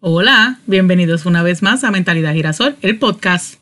Hola, bienvenidos una vez más a Mentalidad Girasol, el podcast.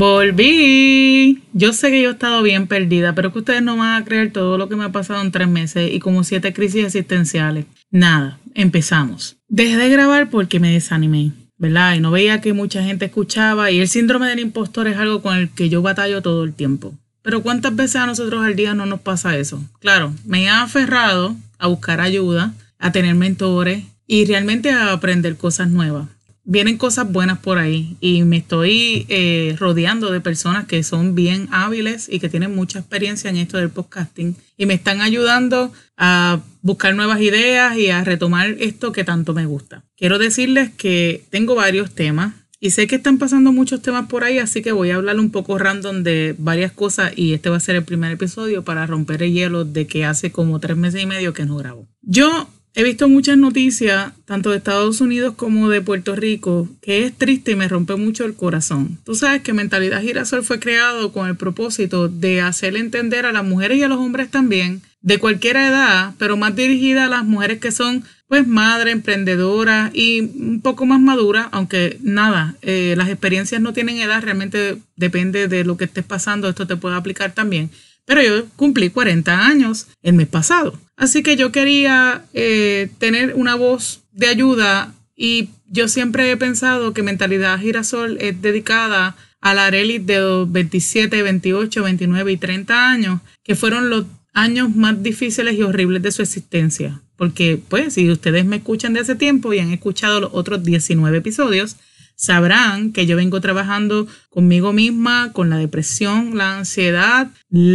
Volví. Yo sé que yo he estado bien perdida, pero que ustedes no van a creer todo lo que me ha pasado en tres meses y como siete crisis existenciales. Nada, empezamos. Dejé de grabar porque me desanimé, ¿verdad? Y no veía que mucha gente escuchaba y el síndrome del impostor es algo con el que yo batallo todo el tiempo. Pero ¿cuántas veces a nosotros al día no nos pasa eso? Claro, me he aferrado a buscar ayuda, a tener mentores y realmente a aprender cosas nuevas vienen cosas buenas por ahí y me estoy eh, rodeando de personas que son bien hábiles y que tienen mucha experiencia en esto del podcasting y me están ayudando a buscar nuevas ideas y a retomar esto que tanto me gusta. Quiero decirles que tengo varios temas y sé que están pasando muchos temas por ahí, así que voy a hablar un poco random de varias cosas y este va a ser el primer episodio para romper el hielo de que hace como tres meses y medio que no grabo. Yo He visto muchas noticias, tanto de Estados Unidos como de Puerto Rico, que es triste y me rompe mucho el corazón. Tú sabes que Mentalidad Girasol fue creado con el propósito de hacer entender a las mujeres y a los hombres también, de cualquier edad, pero más dirigida a las mujeres que son pues madre, emprendedora y un poco más madura, aunque nada, eh, las experiencias no tienen edad, realmente depende de lo que estés pasando, esto te puede aplicar también. Pero yo cumplí 40 años el mes pasado. Así que yo quería eh, tener una voz de ayuda y yo siempre he pensado que Mentalidad Girasol es dedicada a la Arelis de los 27, 28, 29 y 30 años, que fueron los años más difíciles y horribles de su existencia. Porque, pues, si ustedes me escuchan de hace tiempo y han escuchado los otros 19 episodios, sabrán que yo vengo trabajando conmigo misma, con la depresión, la ansiedad,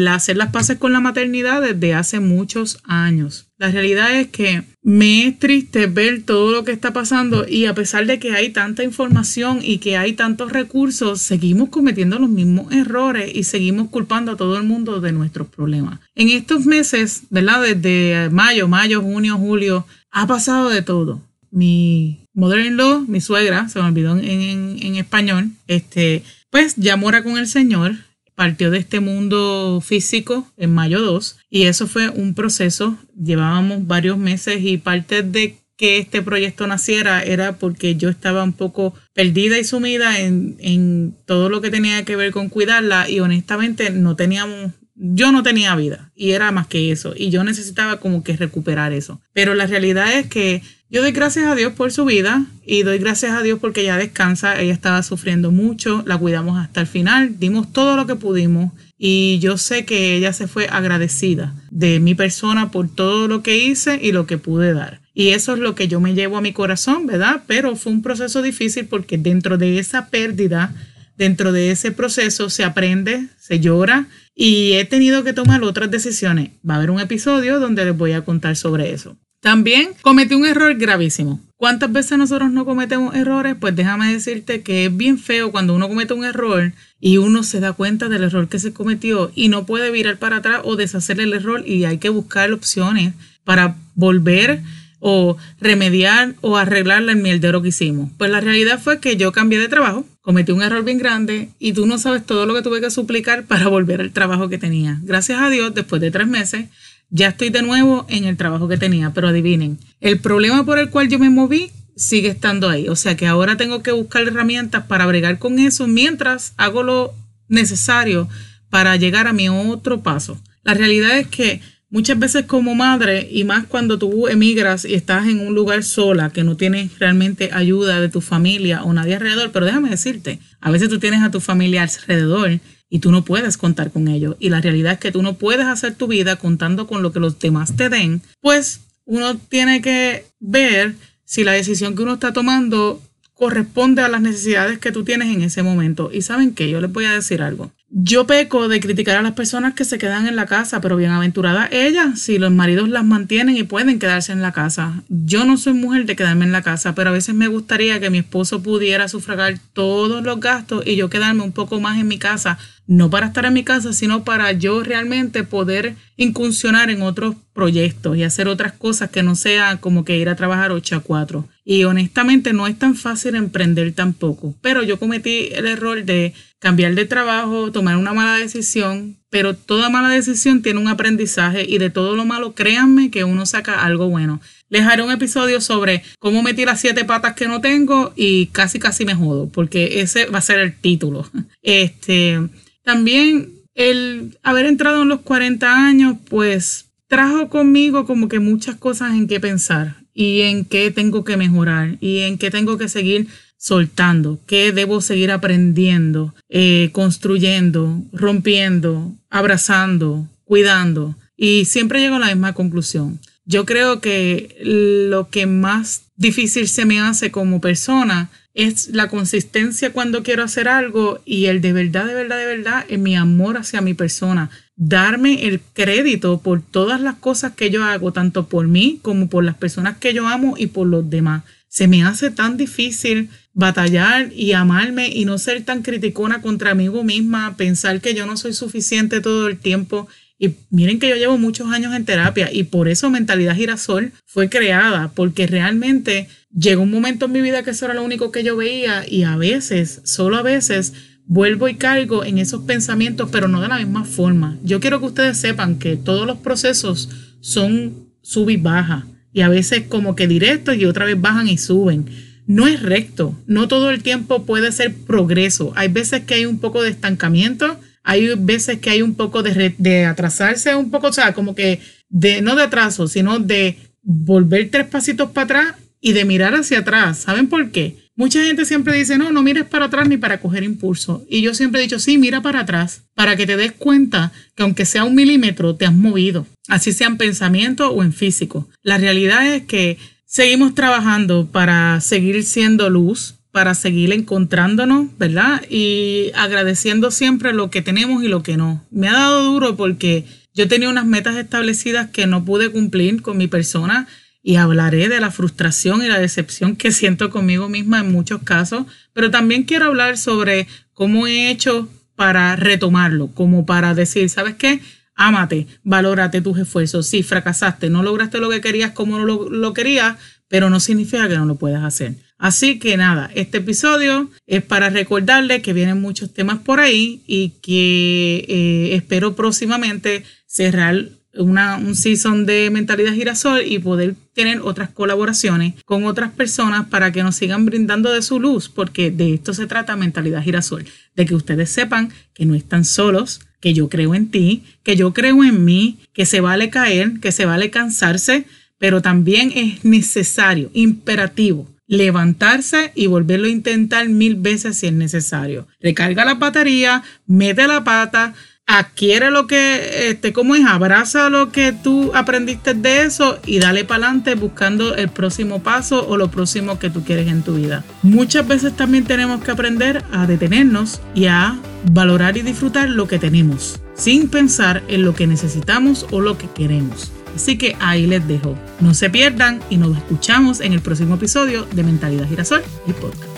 hacer las paces con la maternidad desde hace muchos años. La realidad es que me es triste ver todo lo que está pasando y a pesar de que hay tanta información y que hay tantos recursos, seguimos cometiendo los mismos errores y seguimos culpando a todo el mundo de nuestros problemas. En estos meses, ¿verdad? Desde mayo, mayo, junio, julio, ha pasado de todo. Mi mother-in-law, mi suegra, se me olvidó en, español, este, pues ya mora con el Señor, partió de este mundo físico en mayo 2 y eso fue un proceso, llevábamos varios meses y parte de que este proyecto naciera era porque yo estaba un poco perdida y sumida en, en todo lo que tenía que ver con cuidarla y honestamente no teníamos yo no tenía vida y era más que eso y yo necesitaba como que recuperar eso. Pero la realidad es que yo doy gracias a Dios por su vida y doy gracias a Dios porque ella descansa, ella estaba sufriendo mucho, la cuidamos hasta el final, dimos todo lo que pudimos y yo sé que ella se fue agradecida de mi persona por todo lo que hice y lo que pude dar. Y eso es lo que yo me llevo a mi corazón, ¿verdad? Pero fue un proceso difícil porque dentro de esa pérdida, dentro de ese proceso se aprende, se llora y he tenido que tomar otras decisiones. Va a haber un episodio donde les voy a contar sobre eso. También cometí un error gravísimo. ¿Cuántas veces nosotros no cometemos errores? Pues déjame decirte que es bien feo cuando uno comete un error y uno se da cuenta del error que se cometió y no puede virar para atrás o deshacer el error y hay que buscar opciones para volver o remediar o arreglar el mierdero que hicimos. Pues la realidad fue que yo cambié de trabajo, cometí un error bien grande y tú no sabes todo lo que tuve que suplicar para volver al trabajo que tenía. Gracias a Dios, después de tres meses, ya estoy de nuevo en el trabajo que tenía, pero adivinen, el problema por el cual yo me moví sigue estando ahí. O sea que ahora tengo que buscar herramientas para bregar con eso mientras hago lo necesario para llegar a mi otro paso. La realidad es que Muchas veces como madre, y más cuando tú emigras y estás en un lugar sola, que no tienes realmente ayuda de tu familia o nadie alrededor, pero déjame decirte, a veces tú tienes a tu familia alrededor y tú no puedes contar con ellos. Y la realidad es que tú no puedes hacer tu vida contando con lo que los demás te den, pues uno tiene que ver si la decisión que uno está tomando corresponde a las necesidades que tú tienes en ese momento. Y saben qué, yo les voy a decir algo. Yo peco de criticar a las personas que se quedan en la casa, pero bienaventurada ella si los maridos las mantienen y pueden quedarse en la casa. Yo no soy mujer de quedarme en la casa, pero a veces me gustaría que mi esposo pudiera sufragar todos los gastos y yo quedarme un poco más en mi casa no para estar en mi casa, sino para yo realmente poder incursionar en otros proyectos y hacer otras cosas que no sea como que ir a trabajar 8 a 4. Y honestamente no es tan fácil emprender tampoco, pero yo cometí el error de cambiar de trabajo, tomar una mala decisión, pero toda mala decisión tiene un aprendizaje y de todo lo malo, créanme que uno saca algo bueno. Les haré un episodio sobre cómo metí las siete patas que no tengo y casi casi me jodo, porque ese va a ser el título. Este, también el haber entrado en los 40 años, pues trajo conmigo como que muchas cosas en qué pensar y en qué tengo que mejorar y en qué tengo que seguir soltando, qué debo seguir aprendiendo, eh, construyendo, rompiendo, abrazando, cuidando. Y siempre llego a la misma conclusión. Yo creo que lo que más difícil se me hace como persona es la consistencia cuando quiero hacer algo y el de verdad, de verdad, de verdad, en mi amor hacia mi persona. Darme el crédito por todas las cosas que yo hago, tanto por mí como por las personas que yo amo y por los demás. Se me hace tan difícil batallar y amarme y no ser tan criticona contra mí misma, pensar que yo no soy suficiente todo el tiempo y miren que yo llevo muchos años en terapia y por eso Mentalidad Girasol fue creada, porque realmente llegó un momento en mi vida que eso era lo único que yo veía y a veces, solo a veces, vuelvo y caigo en esos pensamientos, pero no de la misma forma. Yo quiero que ustedes sepan que todos los procesos son sub y baja y a veces como que directos y otra vez bajan y suben. No es recto, no todo el tiempo puede ser progreso. Hay veces que hay un poco de estancamiento hay veces que hay un poco de, de atrasarse, un poco, o sea, como que de, no de atraso, sino de volver tres pasitos para atrás y de mirar hacia atrás. ¿Saben por qué? Mucha gente siempre dice, no, no mires para atrás ni para coger impulso. Y yo siempre he dicho, sí, mira para atrás, para que te des cuenta que aunque sea un milímetro, te has movido, así sea en pensamiento o en físico. La realidad es que seguimos trabajando para seguir siendo luz, para seguir encontrándonos, ¿verdad? Y agradeciendo siempre lo que tenemos y lo que no. Me ha dado duro porque yo tenía unas metas establecidas que no pude cumplir con mi persona y hablaré de la frustración y la decepción que siento conmigo misma en muchos casos, pero también quiero hablar sobre cómo he hecho para retomarlo, como para decir, ¿sabes qué? Ámate, valórate tus esfuerzos. Si fracasaste, no lograste lo que querías como lo, lo querías, pero no significa que no lo puedas hacer. Así que nada, este episodio es para recordarle que vienen muchos temas por ahí y que eh, espero próximamente cerrar una, un season de Mentalidad Girasol y poder tener otras colaboraciones con otras personas para que nos sigan brindando de su luz, porque de esto se trata Mentalidad Girasol, de que ustedes sepan que no están solos, que yo creo en ti, que yo creo en mí, que se vale caer, que se vale cansarse, pero también es necesario, imperativo levantarse y volverlo a intentar mil veces si es necesario. Recarga la batería, mete la pata, adquiere lo que, este, ¿cómo es? Abraza lo que tú aprendiste de eso y dale para adelante buscando el próximo paso o lo próximo que tú quieres en tu vida. Muchas veces también tenemos que aprender a detenernos y a valorar y disfrutar lo que tenemos, sin pensar en lo que necesitamos o lo que queremos. Así que ahí les dejo. No se pierdan y nos escuchamos en el próximo episodio de Mentalidad Girasol, el podcast.